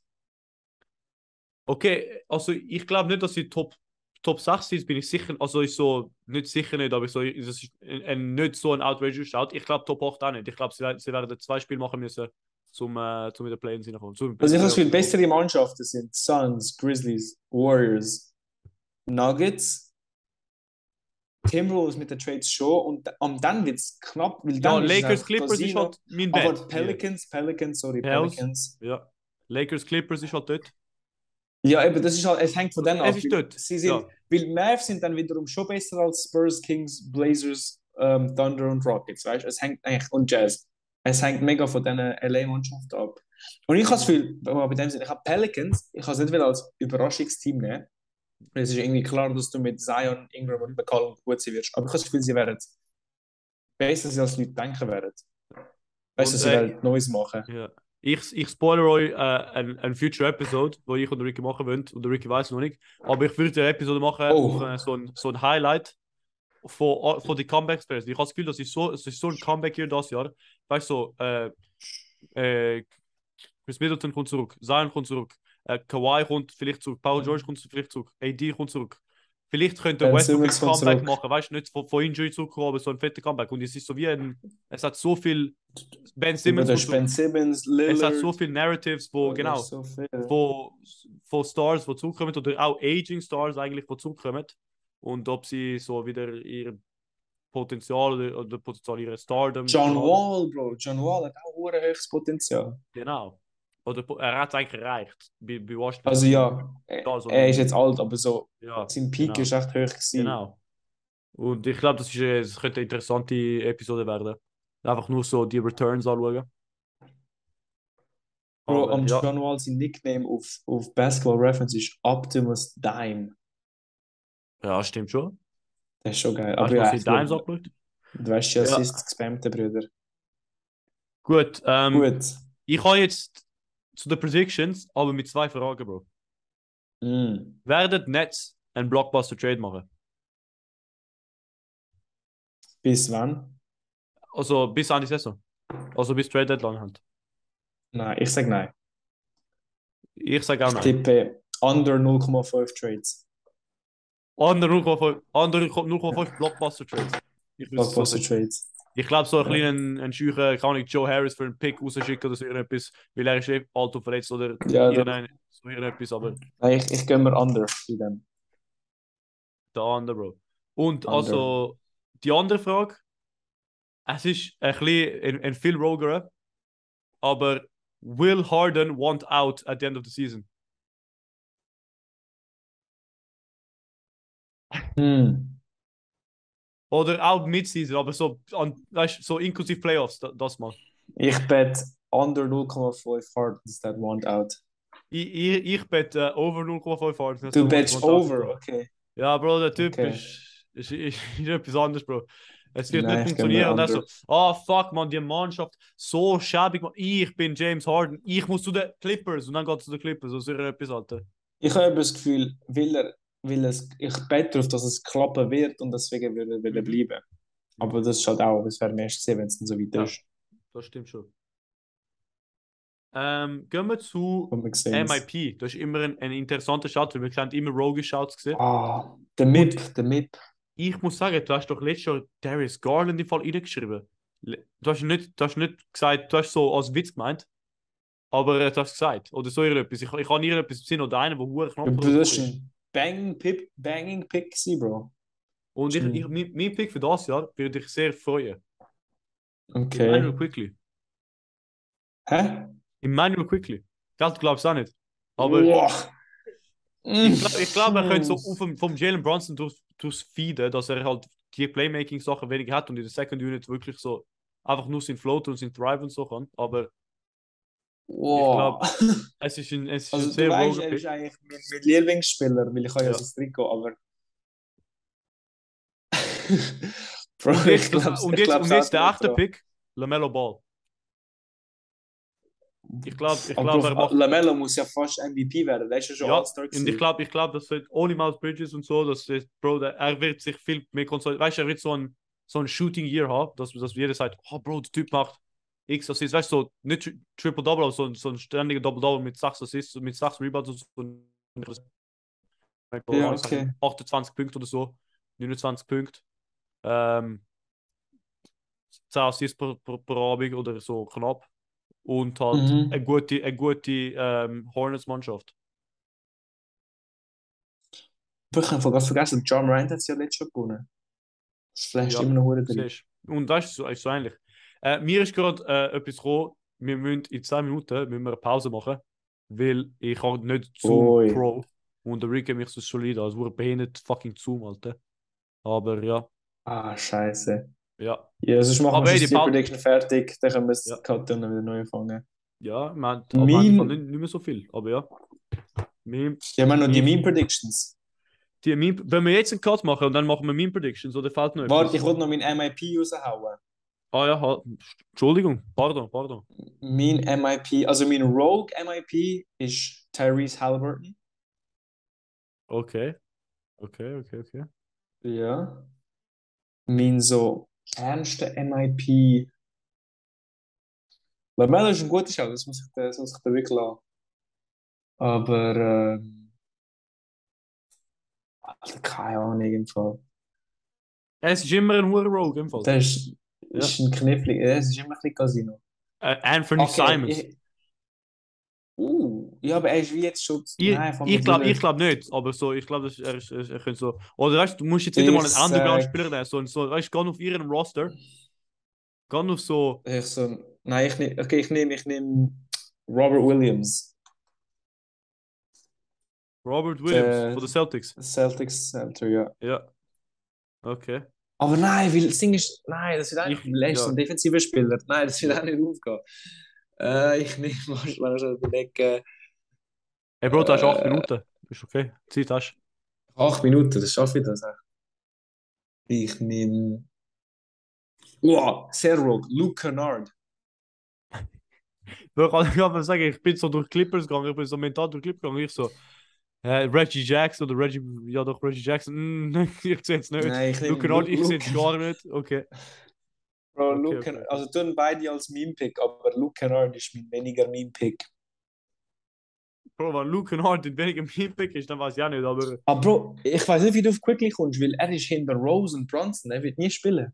okay, also ich glaube nicht, dass sie Top, Top 6 sind, bin ich sicher, also ich so, nicht sicher nicht, aber so, das ist ein, ein, nicht so ein outrageous Shout. Ich glaube Top 8 auch nicht. Ich glaube, sie, werden- sie werden zwei Spiele machen müssen, zum, äh, zum in der Play-ins hineinkommen. Zum- Also ich habe das Gefühl, bessere Mannschaften sind Suns, Grizzlies, Warriors, Nuggets, Timberwolves mit den Trades schon und am dann wird es knapp, weil Ja, dann ist es Lakers auch Clippers ist halt mein Aber Bett. Pelicans, Pelicans, sorry, Pels. Pelicans. Ja. Lakers Clippers ist halt dort. Ja, eben, das ist halt, es hängt von denen Es ab. ist weil dort, Sie sind, ja. Weil Mavs sind dann wiederum schon besser als Spurs, Kings, Blazers, ähm, Thunder und Rockets, weißt du? Es hängt eigentlich, und Jazz. Es hängt mega von diesen LA-Mannschaften ab. Und ich habe das Gefühl, aber bei dem Sinne, ich habe Pelicans, ich habe es nicht als Überraschungsteam nehmen. Es ist irgendwie klar, dass du mit Zion, Ingram und McCollum gut sein wirst. Aber ich habe das Gefühl, sie werden besser sein, als die Leute denken werden. Weißt du, sie äh, werden Neues machen. Ja. Ich, ich spoilere euch äh, ein, ein Future Episode, wo ich und Ricky machen wollen. Und der Ricky weiß noch nicht. Aber ich würde eine Episode machen, Oh. auf, äh, so, ein, so ein Highlight von, von den Comeback-Players. Ich habe das Gefühl, das ist so, es ist so ein Comeback hier das Jahr. Weißt du, so, äh, äh, Chris Middleton kommt zurück, Zion kommt zurück, äh, Kawhi kommt vielleicht zurück, Paul George kommt vielleicht zurück, AD kommt zurück. Vielleicht könnte Ben Westbrook ein Comeback zurück. machen, weißt du, nicht von, von Injury zurückkommen, aber so ein fetter Comeback. Und es ist so wie ein, es hat so viel, Ben Simmons Oder. Ben Simmons, Lillard. Es hat so viele Narratives, wo, genau, So viel. von, von Stars, die zurückkommen, oder auch Aging Stars eigentlich, die zurückkommen. Und ob sie so wieder ihr Potenzial oder, oder Potenzial ihrer Stardom. John. Wall, Bro. John Wall hat auch ein höchstes Potenzial. Genau. Oder er hat es eigentlich erreicht. Bei, bei Washington. Also ja, er, Ja, so- er ist jetzt alt, aber so Ja, sein Peak genau. ist echt hoch gewesen. Genau. Und ich glaube, das, ist, äh, das könnte eine interessante Episode werden. Einfach nur so die Returns anschauen. Bro, am ja. John Wall sein Nickname auf, auf Basketball Reference ist Optimus Dime. ja, stimmt schon. Das ist schon geil. Hast Aber du ja, die Dimes abgeschaut? du weißt Ja. Assists gespamte Brüder. Gut, ähm, Gut. ich habe jetzt zu den Predictions, aber mit zwei Fragen, Bro. Mm. Werden Nets einen Blockbuster-Trade machen? Bis wann? Also bis an die Saison. Also bis Trade Deadline halt. Nein, ich sag nein. Ich sage auch Ich nein. tippe under 0,5 Trades. Andere 0,5 andere 0,5 Blockbuster-Trades. Ich, würd's so Blockbuster. Trades. Ich glaube, so ein Ja. kleinen ein scheuchen, kann ich Joe Harris für einen Pick rausschicken oder so irgendetwas, weil er ist eh alt und verletzt oder Ja, irgendein, so irgendetwas, aber Nein, ich, ich gehe mir under bei dem. der andere, Bro. Und Under. also, die andere Frage, es ist ein bisschen ein, ein viel rogerer, aber will Harden want out at the end of the season? Hm. Oder auch Mid-Season, aber so, an, weißt, so inklusive Playoffs, da, das mal. Ich bet under 0,5 Hardens that want out. Ich, ich, ich bette over 0,5 Harden. Du bettest over, okay. Ja, Bro, der Typ Okay. ist, ist, ist, ist etwas anderes, Bro. Es wird Nein, nicht funktionieren. Und er so, oh fuck, man, die Mannschaft so schäbig, man. Ich bin James Harden, ich muss zu den Clippers. Und dann geht es zu den Clippers, so ist etwas, Alter. Ich habe das Gefühl, will er, will es, ich bete darauf, dass es klappen wird und deswegen würde er will Mhm. bleiben. Aber das ist halt auch, es wäre erst gesehen, wenn es dann so weit Ja. ist. Das stimmt schon. Ähm, gehen wir zu. MIP. Das ist immer ein, ein interessanter Shout, weil wir haben immer Rogue Shouts gesehen. Ah, der MIP, der MIP. Ich muss sagen, du hast doch letztes Jahr Darius Garland im Fall reingeschrieben. Du hast nicht, du hast nicht gesagt, du hast so als Witz gemeint, aber du hast gesagt. Oder so irgendetwas. Ich, ich habe irgendetwas im Sinn oder einen, der drauf Das ist Banging Pick, Banging Pick gewesen, Bro. Und ich, ich, mein, mein Pick für das Jahr würde ich sehr freuen. Okay. Emmanuel Quickly. Hä? Emmanuel Quickly. Das glaubst du auch nicht. Aber Boah. ich glaube, glaub, er könnte so dem, vom Jalen Brunson durch, durchs Feeden, dass er halt die Playmaking-Sachen weniger hat und in der Second Unit wirklich so einfach nur sein Float und sein Drive und so kann. Aber Wow. es ist ein, es ist Also ein du sehr weißt, er ist eigentlich mein, mein Lieblingsspieler, weil ich habe ja Ja. sein Trikot, aber... Bro, Und jetzt, ich und ich jetzt, und jetzt der Bro. Pick, LaMelo Ball. Ich glaube, ich Aber glaub, Bro, er macht. Lamello muss ja fast MVP werden, ist ja schon Ja, und ich glaube, ich glaub, das wird ohne Miles Bridges und so, dass das, Bro, der, er wird sich viel mehr konzentrieren. Weißt du, er wird so ein, so ein Shooting Year haben, dass, dass jeder sagt, oh Bro, der Typ macht X Assists. Weißt du, so nicht Tri- Triple-Double, aber so, ein- so ein ständiger Double-Double mit 6 Assists, mit 6 Rebounds und so. Ja, okay. 28 Punkte oder so, 29 Punkte. Ähm, 10 Assists pro, pro, pro Abend oder so knapp. Und halt Mhm. eine gute, eine gute ähm, Hornets-Mannschaft. Ich habe ganz vergessen, John Morant hat es ja letztes Jahr gewonnen. Das ist vielleicht Ja, immer noch hure drin. Und das ist so, ist so ähnlich. Äh, mir ist gerade äh, etwas gekommen, wir müssen in 10 Minuten müssen wir eine Pause machen, weil ich habe nicht Zoom. Pro und der Rick mich so solid, als würde behindert fucking Zoom, Alter. Aber ja, Ah, scheiße. ja, Ja, sonst machen Aber wir die die Prediction fertig, dann können wir es Ja. und dann wieder neu anfangen. ja, haben Mein- im Fall nicht, nicht mehr so viel, aber ja. Wir, Ja, wir haben noch die Ich- Meme Predictions. die Meme, wenn wir jetzt einen Cut machen und dann machen wir Meme Predictions, oder fällt noch Warte, etwas? ich wollte noch mein MIP raushauen. Ah ja, halt. Entschuldigung, pardon, pardon. Mein MIP, also mein Rogue MIP ist Tyrese Halliburton. Okay. Okay, okay, okay. Ja. Mein so ernster MIP. Lamella ist ein guter Schau, das muss ich da, das muss ich da wirklich lassen. Aber, ähm, Alter, keine Ahnung, im Fall. Es ist immer ein hoher Rogue im Fall. Das ist, ist ein knifflig, es ist immer ein bisschen Casino. Äh, Anthony Simons. ich, uh, ja, aber er ist wie jetzt schon. Ich, Nein, ich glaube ich glaub nicht, aber so, ich glaube, er, ist- er, er könnte so. Oder weißt du, musst jetzt wieder mal einen anderen sag- Spieler nehmen. So, so, weißt du, auf ihren Roster. Geh auf so. Ich so, nein, ich nehme, okay, ich nehme, ich nehme Robert Williams, Robert Williams Der- von den Celtics. Celtics Center, ja. Ja. Okay. Aber nein, weil das Ding ist, nein, das wird Ich- eigentlich ich, ja. ein defensiver Spieler. Nein, das wird auch nicht aufgehen. Äh, ich nehme, mal schon überlegen, Hey Bro, du hast 8 Äh. Minuten. Ist okay. Zeit hast acht Minuten, das schaffe ich das auch. Ich nehme, wow, sehr rogue, Luke Kennard. du. Ich kann mal sagen, ich bin so durch Clippers gegangen, ich bin so mental durch Clippers gegangen. Ich so. Äh, Reggie Jackson oder Reggie. Ja, doch, Reggie Jackson. Mm, ich sehe es nicht. Nein, ich nehme Luke Kennard, ich sehe es gar nicht. Okay. Bro, Okay, Luke, okay. Also tun beide als Meme-Pick, aber Luke Kennard ist mein weniger Meme-Pick. Bro, wenn Luke Kennard in weniger Pick ist, dann weiß ich auch nicht, aber. Aber Bro, ich weiß nicht, wie du auf Quickly kommst, weil er ist hinter Rose und Bronson, er wird nie spielen.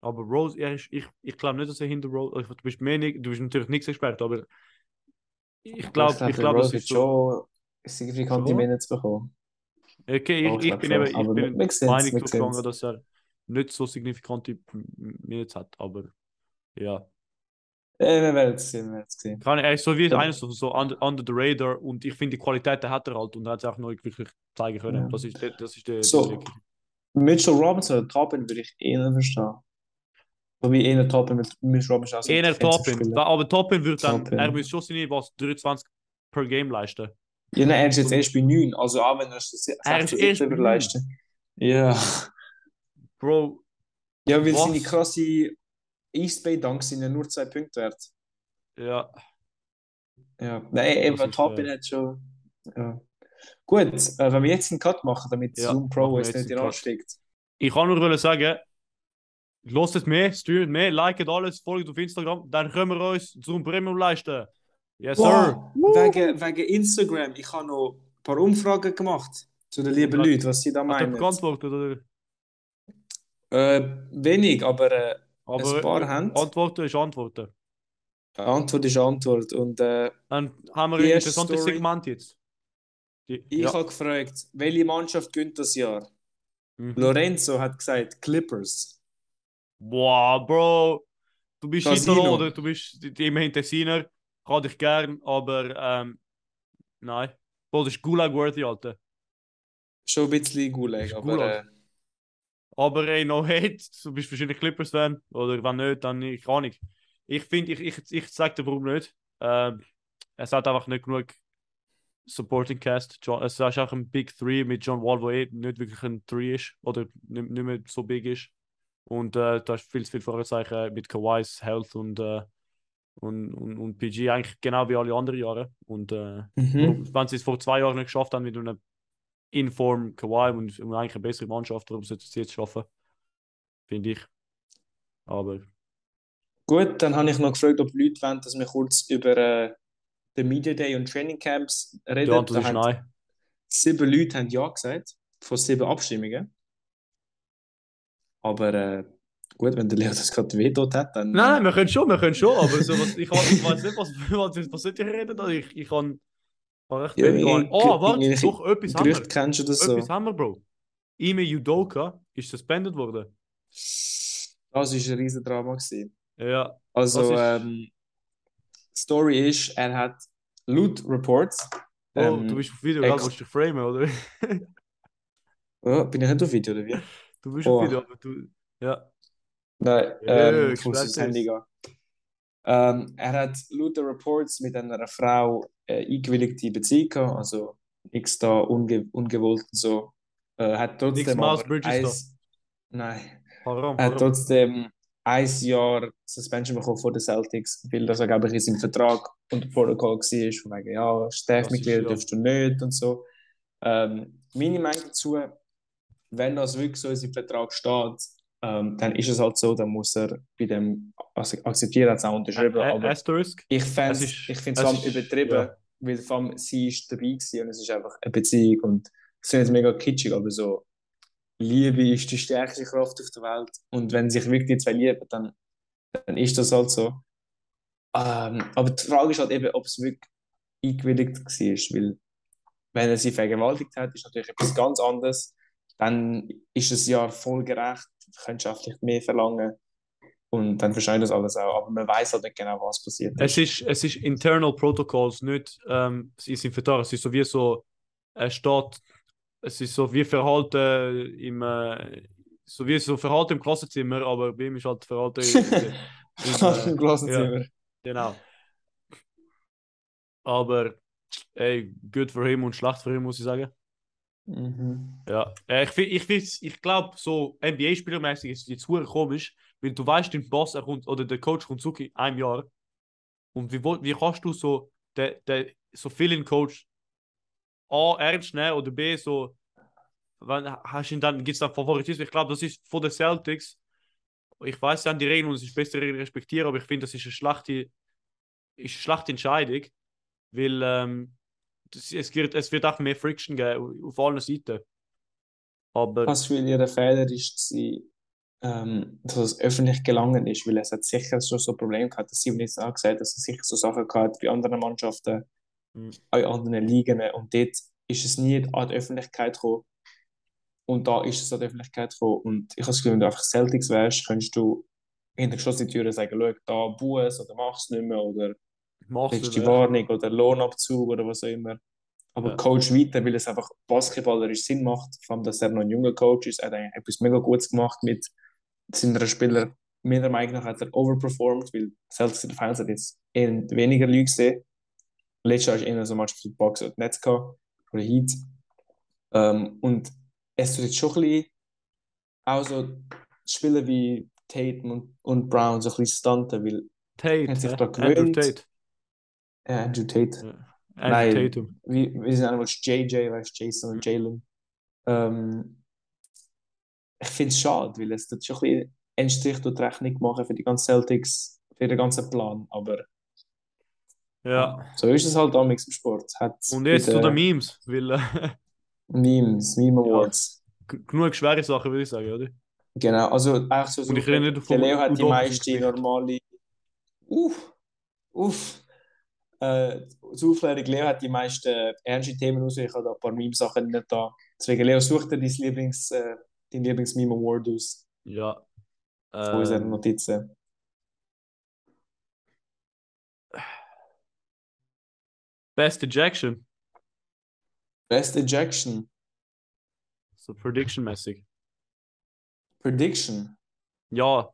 Aber Rose, er ist, ich, ich glaube nicht, dass er hinter Rose. Du bist mehr du bist natürlich nichts Experte, aber ich glaube, ich glaube, das Rose ist so. Signifikante? Minutes bekommen. Okay, ich, ich bin eben, ich aber bin wir sehen's, Meinung sehen's. dass er nicht so signifikante Minutes hat, aber ja. Äh, wir werden es sehen, wir werden es sehen. Kann, er ist so wie Ja. einer so, so under, under the radar und ich finde, die Qualität der hat er halt und er hat es auch noch nicht wirklich zeigen können. Ja. Das ist, der- das ist der, So. der Mitchell Robinson oder Toppin würde ich eher verstehen. Wobei eher Toppin mit Mitchell Robinson als Eher Toppin. Aber Toppin wird dann, Toppin. er muss schon seine was 23 per Game leisten. Ja, nein, er ist jetzt erst bei 9, also auch wenn er es Er ist erst bei 9. leisten. Ja. Bro, Ja, weil Was? seine krasse East Bay Dunks sind ja nur zwei Punkte wert. ja. Ja, nein, eben äh, hat schon. Ja. Gut, äh, wenn wir jetzt einen Cut machen, damit Ja, Zoom Pro es jetzt nicht in ansteckt. Ich kann nur sagen, lasst es mehr, streamt mehr, liket alles, folgt auf Instagram, dann können wir uns zum Premium leisten. Yes, sir. Wow, wegen, wegen Instagram, ich habe noch ein paar Umfragen gemacht zu den lieben Leuten, was sie da Hat meinen. jemand geantwortet? Oder? Äh, wenig, aber äh, Aber Ein paar äh, haben. Antworten ist Antworten. Antwort ist Antwort. Und äh, Dann haben wir ein interessantes Story. Segment jetzt. Die, Ich ja. habe gefragt, welche Mannschaft gönnt das Jahr? Mhm. Lorenzo hat gesagt Clippers. Boah, Bro, du bist. Italo oder du bist immerhin Tessiner. Kann dich gern, aber ähm, nein. Bro, das ist Gulag-worthy, Alter. Schon ein bisschen Gulag, aber Gulag. äh, Aber ey, no hate, du bist wahrscheinlich Clippers-Fan. Oder wenn nicht, dann ich keine Ahnung. Ich finde, ich, ich, ich sag dir warum nicht. Ähm, es hat einfach nicht genug Supporting Cast. John, es ist auch ein Big Three mit John Wall, der eh nicht wirklich ein Three ist. Oder nicht, nicht mehr so big ist. Und äh, da ist viel zu viel Fragezeichen mit Kawhi's Health und, äh, und, und, und PG eigentlich genau wie alle anderen Jahre. Und äh, mhm. wenn sie es vor zwei Jahren nicht geschafft haben mit einem Inform Kawhi und, und eigentlich eine bessere Mannschaft, warum sollten sie es jetzt schaffen? Finde ich. Aber Gut, dann habe ich noch gefragt, ob Leute wollen, dass wir kurz über äh, den Media Day und Training Camps die reden. Antwort Da ist nein. sieben Leute haben Ja gesagt, von sieben Abstimmungen. Aber äh, gut, wenn der Leo das gerade vetot hat, dann. Nein, nein, wir können schon, wir können schon, aber so, was, ich, ich weiß nicht, was, was, was sollte ich reden? Also Ich, ich kann, recht Ja, ich- Oh, warte, doch, etwas haben wir. Kennst du das so? Etwas haben wir, Bro. Ime Yudoka ist suspended worden. Das war ein riesen Drama. Gewesen. Ja, Also, ist- ähm, Story ist, er hat laut Reports. oh, ähm, du bist auf Video, du dich framen, oder? oh, bin ich nicht auf Video, oder wie? Du bist Oh. auf Video, aber du. Ja. Nein, Ja, ähm, ich ich gehen. Ähm, er hat laut Reports mit einer Frau äh, eingewilligte Beziehung gehabt, also nichts da unge ungewollt und so. Äh, hat trotzdem eins, nein, Haram, er hat trotzdem ein Jahr Suspension bekommen von den Celtics, weil das angeblich in seinem Vertrag unter Protocol war, von wegen, ja, Staff-Mitglieder ja. darfst du nicht und so. Ähm, meine Meinung dazu, wenn das wirklich so in seinem Vertrag steht, ähm, dann ist es halt so, dann muss er bei dem also akzeptieren, hat es auch unterschrieben, Ä- aber Asterisk. ich fände ist- ich find's es vor übertrieben, ja. weil vor allem sie ist dabei gewesen und es ist einfach eine Beziehung und es ist mega kitschig, aber so Liebe ist die stärkste Kraft auf der Welt und wenn sich wirklich die zwei lieben, dann, dann ist das halt so. Ähm, aber die Frage ist halt eben, ob es wirklich eingewilligt war, weil wenn er sie vergewaltigt hat, ist natürlich etwas ganz anderes. Dann ist es ja voll gerecht, vielleicht mehr verlangen und dann versteht das alles auch, aber man weiß halt nicht genau, was passiert Es ist, es ist internal Protocols, nicht ähm, es ist Vertrag. Es ist so wie so, es steht, es ist so wie Verhalten im, äh, so wie so Verhalten im Klassenzimmer, aber bei ihm ist halt Verhalten im, Im Klassenzimmer. Genau. Aber, ey, gut für ihn und schlecht für ihn, muss ich sagen. Mhm. Ja, äh, ich, ich, ich glaube, so NBA-Spielermäßig ist es jetzt komisch, weil du weißt, dein Boss er kommt, oder der Coach kommt zurück in einem Jahr. Und wie, wie kannst du so, der, der, so vielen Coach A ernst nehmen oder B so, wenn, hast ihn dann, gibt es dann Favoritismus? Ich glaube, das ist von den Celtics. Ich weiß dann die Regeln und es ist besser respektieren, aber ich finde, das ist eine schlechte, ist eine schlechte Entscheidung, weil ähm, das, es, wird, es wird auch mehr Friction geben auf allen Seiten. Aber Was für ihr Fehler ist, sie, ähm, dass es öffentlich gelangen ist, weil es hat sicher schon so Probleme gehabt, dass sie nicht auch gesagt dass es sicher so Sachen gehabt bei anderen Mannschaften, Mhm. in anderen Ligen und dort ist es nie an die Öffentlichkeit gekommen und da ist es an die Öffentlichkeit gekommen und ich habe das Gefühl, wenn du einfach Celtics wärst, könntest du hinter geschlossenen Türen sagen, schau, da Buß oder mach's nicht mehr oder machst kriegst du? Warnung oder Lohnabzug oder was auch immer. Aber Ja. Coach weiter, weil es einfach basketballerisch Sinn macht, vor allem, dass er noch ein junger Coach ist. Er hat eigentlich etwas mega Gutes gemacht mit seinen Spielern. Meiner Meinung nach hat er overperformed, weil Celtics in der Finals hat jetzt eher weniger Leute gesehen. Letztes Jahr ist eher so Mannschaft für die Bucks und gehabt, oder Heat. Ähm, und es tut jetzt schon ein bisschen auch so Spieler wie Tatum und, und Brown so ein bisschen stunten, weil Tate, Hat sich hä? da gewöhnt. Tate. Andrew Tate Ja. Andrew Nein. Tatum. wie, wie sind einmal JJ, weißt Jason und Jalen. Ähm, ich finde es schade, weil es tut schon ein bisschen einen Strich durch die Rechnung machen für die ganzen Celtics, für den ganzen Plan. Aber Ja. so ist es halt damals im Sport. Hat Und jetzt zu den Memes, weil äh, Memes, Meme Awards. g- genug schwere Sachen, würde ich sagen, oder? Genau, also eigentlich so, Und ich rede nicht der von Leo hat die Udon- meiste normale. Uff, uff. Äh, zur Aufklärung, Leo hat die meisten ernsten Themen raus. Ich habe da ein paar Meme-Sachen nicht da. Deswegen, Leo, such dir dein Lieblings, äh, dein Lieblings-Meme-Award aus Ja. von unseren Ähm, Notizen. Best Ejection. Best Ejection. So Prediction-mäßig. Prediction. Ja.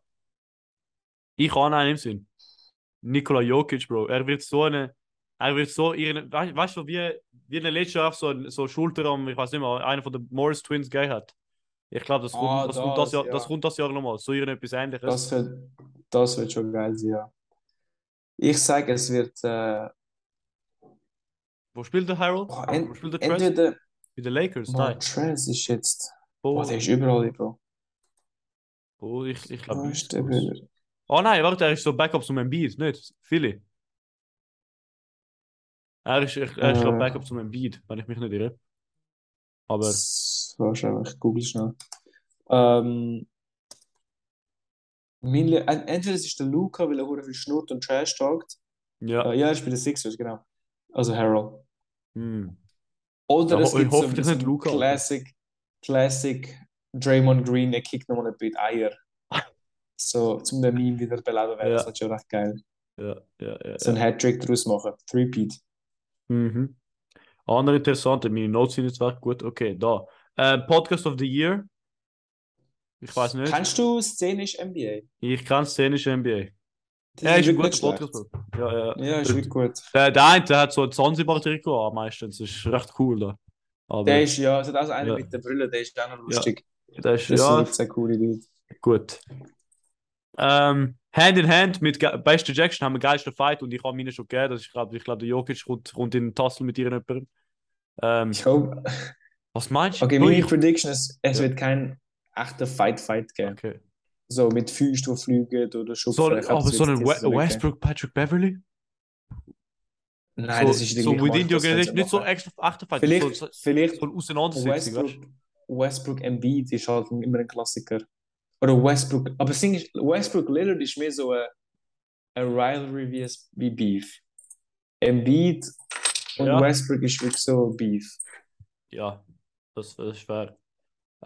Ich habe einen im Sinn. Nikola Jokic, Bro. Er wird so eine. Er wird so ihren. Weißt weißt du, wie, wie in der letzten Jahr so, so Schulter am, ich weiß nicht mehr, einer von den Morris Twins gegeben hat. Ich glaube, das, kommt- Ah, das, kommt das, das, Jahr, ja. das kommt das Jahr nochmal. So irgendetwas ähnliches. Das wird, das wird schon geil sein, ja. Ich sage, es wird äh, Wo spielt der Harold? boah, Wo en, spielt der Trez? entweder Bei den Lakers? boah, Nein. Trez ist jetzt. Wo, Boah, der ist überall, Bro. wo ich, ich glaube Wo nicht. ist der? Oh nein, warte, er ist so Backup zum Embiid, nicht? Philly. Er ist, ich, er ist Äh. Backup zum Embiid, wenn ich mich nicht irre. Aber Wahrscheinlich, ich google schnell. Ähm, mein en- entweder es ist der Luca, weil er hure viel schnurrt und Trash talkt. ja. Äh, ja, er bei den Sixers, genau. Also Harold. Hm. Oder Ja, es gibt so, so Alter. Classic, Classic Draymond Green, er kickt nochmal ein bisschen Eier. So, zum den Meme wieder beleben werden, Ja. das ist schon recht geil. Ja, ja, ja. So ein Hattrick daraus machen. Three-Peat. Mhm. Andere interessante, meine Notes sind jetzt wirklich gut. Okay, da. Äh, Podcast of the Year. Ich weiß nicht. Kennst du szenisch NBA? Ich kann szenische NBA. Das Er ist ein guter Podcast. Ja, ja. Ja, ist wirklich gut. Der, der eine der hat so ein Zanzibar-Trikot an meistens. Das ist recht cool da. Aber Der ist ja, also das einer Ja. mit der Brille, der ist auch noch lustig. der ist, Das ja, ist sehr coole Leute. gut. Ähm, Hand in Hand mit ge- beste Jackson haben wir geilsten Fight und ich habe meine schon gegeben. Ist, ich glaube, ich glaub, der Jokic kommt, kommt in den Tassel mit irgendjemandem. Ähm, Ich hoffe. was meinst du? Okay, meine ich- Prediction ist, es Ja. wird kein echter Fight-Fight geben. Okay. So mit Füßen, die fliegen oder Schubsen. So, aber so ein We nicht Westbrook Patrick Beverly? Nein, so, das ist so within Organisation, können nicht so extra echter Fight, Vielleicht, so, vielleicht so eine Auseinandersetzung, Westbrook, Westbrook Embiid ist halt immer ein Klassiker. Oder Westbrook, aber das Ding ist, Westbrook Lillard ist mehr so ein, ein Rivalry wie, wie Beef. Embiid und Ja. Westbrook ist wirklich so Beef. Ja, das, das ist fair.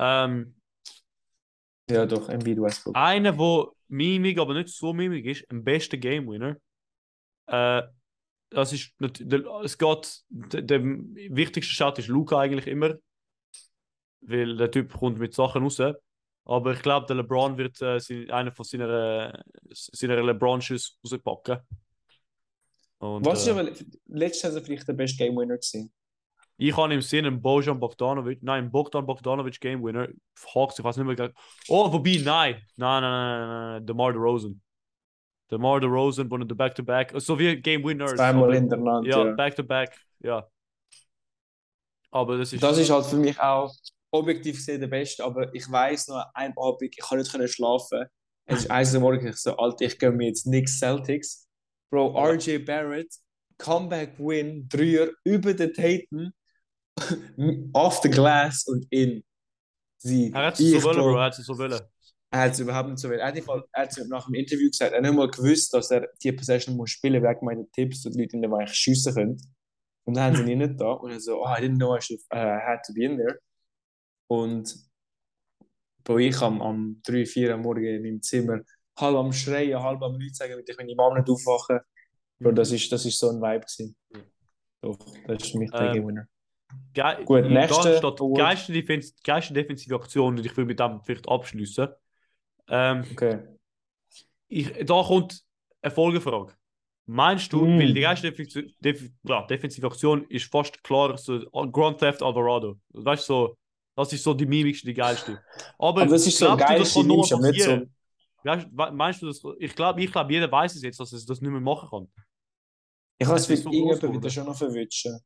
Ähm, Ja, doch, Embiid Westbrook. einer, wo mimig, aber nicht so mimig ist, ein bester Game Winner. Äh, das ist, der, es geht, der, der wichtigste Shot ist Luca eigentlich immer, weil der Typ kommt mit Sachen raus. Aber ich glaube, der LeBron wird äh, einer von seiner, seiner LeBron-Schüsse rauspacken. Und, Was ist äh, aber letztes Jahr vielleicht der beste Game Winner gewesen? Ich habe im Sinn einen Bojan Bogdanovic, nein, einen Bogdan Bogdanovic Game Winner. Hawks, ich weiß nicht mehr. genau. Oh, wobei, nein. Nein, nein, nein, nein, nein. DeMar DeRozan. DeMar DeRozan, von der Back-to-Back. So wie Game Winners. Zweimal hintereinander. Ja, Ja, Back-to-Back, ja. Aber das ist. Das ist halt für mich auch objektiv gesehen der Beste, aber ich weiß noch, einem Abend, ich kann nicht schlafen. Es ist eins Uhr morgens, ich so, Alter, ich gehe mir jetzt Knicks Celtics. Bro. RJ Barrett, Comeback Win, Dreier über den Tatum, off the glass und in. Sie, Er hat es so wollen, Bro. Er hat es so wollen. Er hat es überhaupt nicht so will. Er hat Fall- er hat es nach dem Interview gesagt, er hat nicht mal gewusst, dass er die Possession muss spielen wegen meinen Tipps und die Leute in der Weich schiessen können. Und dann haben sie ihn nicht da. Und er so, oh, I didn't know I should, uh, had to be in there. Und Bro, ich am, am 3, 4 am Morgen in meinem Zimmer halb am Schreien, halb am Leute sagen, damit ich meine Mom nicht aufwache. Bro, das ist, das ist so ein Vibe gewesen. Doch, das ist für mich der Ähm, Game Winner. Ge Gut, nächste geilste, Defens geilste defensive Aktion und ich will mit dem vielleicht abschließen. Ähm, Okay. ich, da kommt eine Folgefrage. Meinst du, Mm. weil die erste Defensive, Def ja, defensive Aktion ist fast klar so Grand Theft Alvarado. Weißt du, so, das ist so die mimigste, die geilste. Aber, Aber das ist so geil, das kann nur so. passieren? Weißt, we- meinst du das? Ich glaube, ich glaub, jeder weiß es jetzt, dass es das nicht mehr machen kann. Ich habe es so geworden. wieder schon noch verwutschen.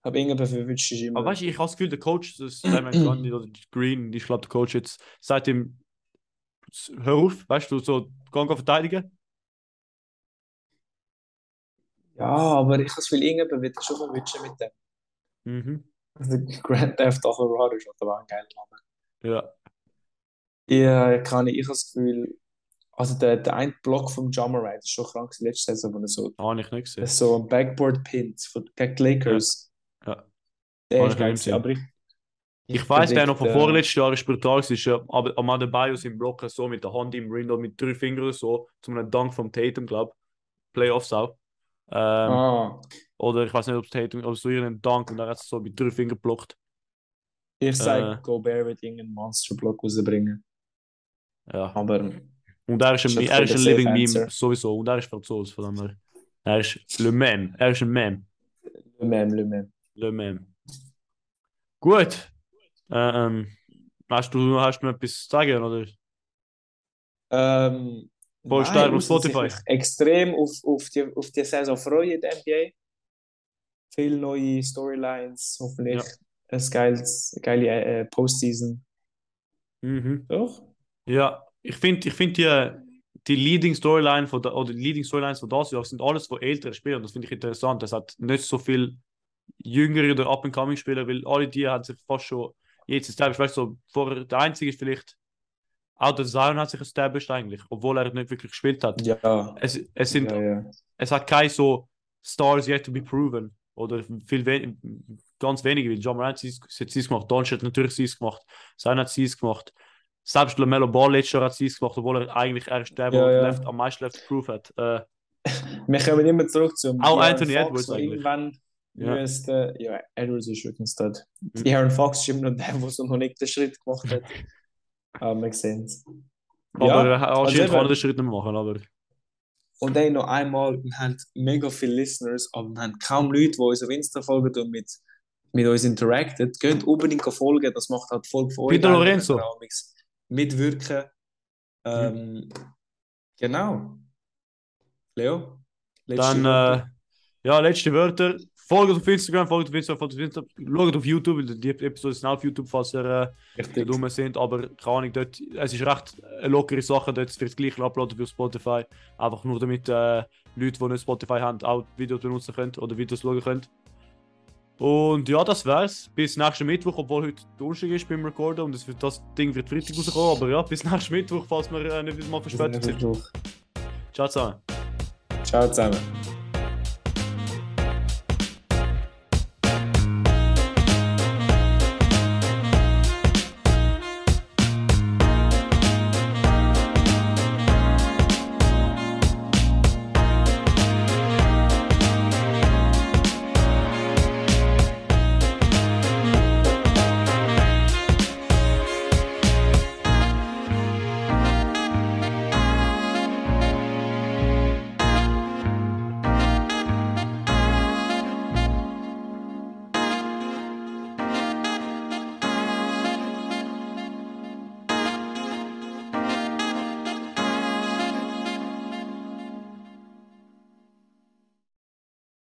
Ich habe irgendjemand verwutscht ist immer. Aber weißt du, ich habe das Gefühl, der Coach, das Simon Grundy oder Green, ich glaube, der Coach jetzt sagt ihm, hör auf, weißt du, so, geh verteidigen. Ja, aber ich habe das Gefühl, irgendjemand wird schon verwutschen mit dem. Mhm. Grand Theft Auto ist aber auch ein geiler Name. Ja. Ja, kann ich, ich habe das Gefühl, Also der, der ein Block vom Jammerite ist schon krank gewesen letzte Saison, wo er so, Habe ich nicht gesehen. so ein Backboard Pint von, gegen die Lakers. Ja. Der Habe ist ich geil aber ich... Ich weiß, der noch von äh, vorletztes Jahr ist brutal, ja aber Amanda Bios im Blocken so mit der Hand im Ring oder mit drei Fingern oder so, zu einem Dank vom Tatum, glaube Playoffs auch. Ähm, Ah, Oder ich weiß nicht, ob es Tatum, ob es so irgendeinen Dank und dann hat es so mit drei Fingern geblockt. ich sage, Äh. Gobert wird irgendeinen Monster-Block rausbringen. Ja. Aber Und er ist ein, er ist ein Living safe Meme answer. sowieso. Und er ist Franzose, von dem her. Er ist Le Meme. Er ist ein Meme. Le Mem, Le Mem. Le Meme. Gut. Äh, ähm, hast du, hast du etwas zu sagen, oder? Ähm, Voll stark auf Spotify. Ich extrem auf, auf, die, auf die Saison freue in der NBA. Viele neue Storylines, hoffentlich ein geiles, geile äh, Postseason. Mhm. Doch? Ja, ich finde ich find die, die Leading Storyline von der, oder die Leading Storylines von das Jahr sind alles von älteren Spielern. Das finde ich interessant. Es hat nicht so viel jüngere oder up-and-coming Spieler, weil alle die haben sich fast schon jetzt established. Weißt du, so, vor, der einzige ist vielleicht auch der Zion hat sich established eigentlich, obwohl er nicht wirklich gespielt hat. Ja. Es, es sind ja, ja. es hat keine so Stars yet to be proven. Oder viel wen ganz wenige, wie John Morant hat sie gemacht, Doncic hat natürlich sie gemacht, Zion hat sie gemacht. Selbst LaMelo Ball letztes Jahr hat sie gemacht, obwohl er eigentlich erst der, Ja, ja. left, am meisten left proof hat. Äh, Wir kommen immer zurück zum Auch De'Aaron Anthony Fox, Edwards eigentlich. Irgendwann Ja. müsste, ja, Edwards ist wirklich ein Stud. Mhm. De'Aaron Fox ist immer noch der, der so noch nicht den Schritt gemacht hat. Aber wir sehen es. aber Ja, er hat anscheinend also kann er den Schritt nicht machen. Aber Und dann noch einmal, wir haben mega viele Listeners, aber wir haben kaum Leute, die uns auf Insta folgen und mit, mit uns interacten. Geht unbedingt folgen, das macht halt voll von Peter Lorenzo. Mitwirken. Ähm, Genau. Leo? dann, äh, ja, letzte Wörter. Folgt auf Instagram, folgt auf Instagram, folgt auf Instagram. Schaut auf YouTube, weil die Episode ist auch auf YouTube, falls ihr äh, dumm sind. Aber keine Ahnung, dort, es ist recht eine lockere Sache. Dort wird gleich uploaden für Spotify. Einfach nur damit äh, Leute, die nicht Spotify haben, auch Videos benutzen können oder Videos schauen können. Und ja, das wär's. Bis nächsten Mittwoch, obwohl heute Donnerstag ist beim Recorden und wird, das Ding wird Freitag rauskommen. Aber ja, bis nächsten Mittwoch, falls wir äh, nicht wieder mal verspätet sind. Ciao Ciao zusammen. zusammen.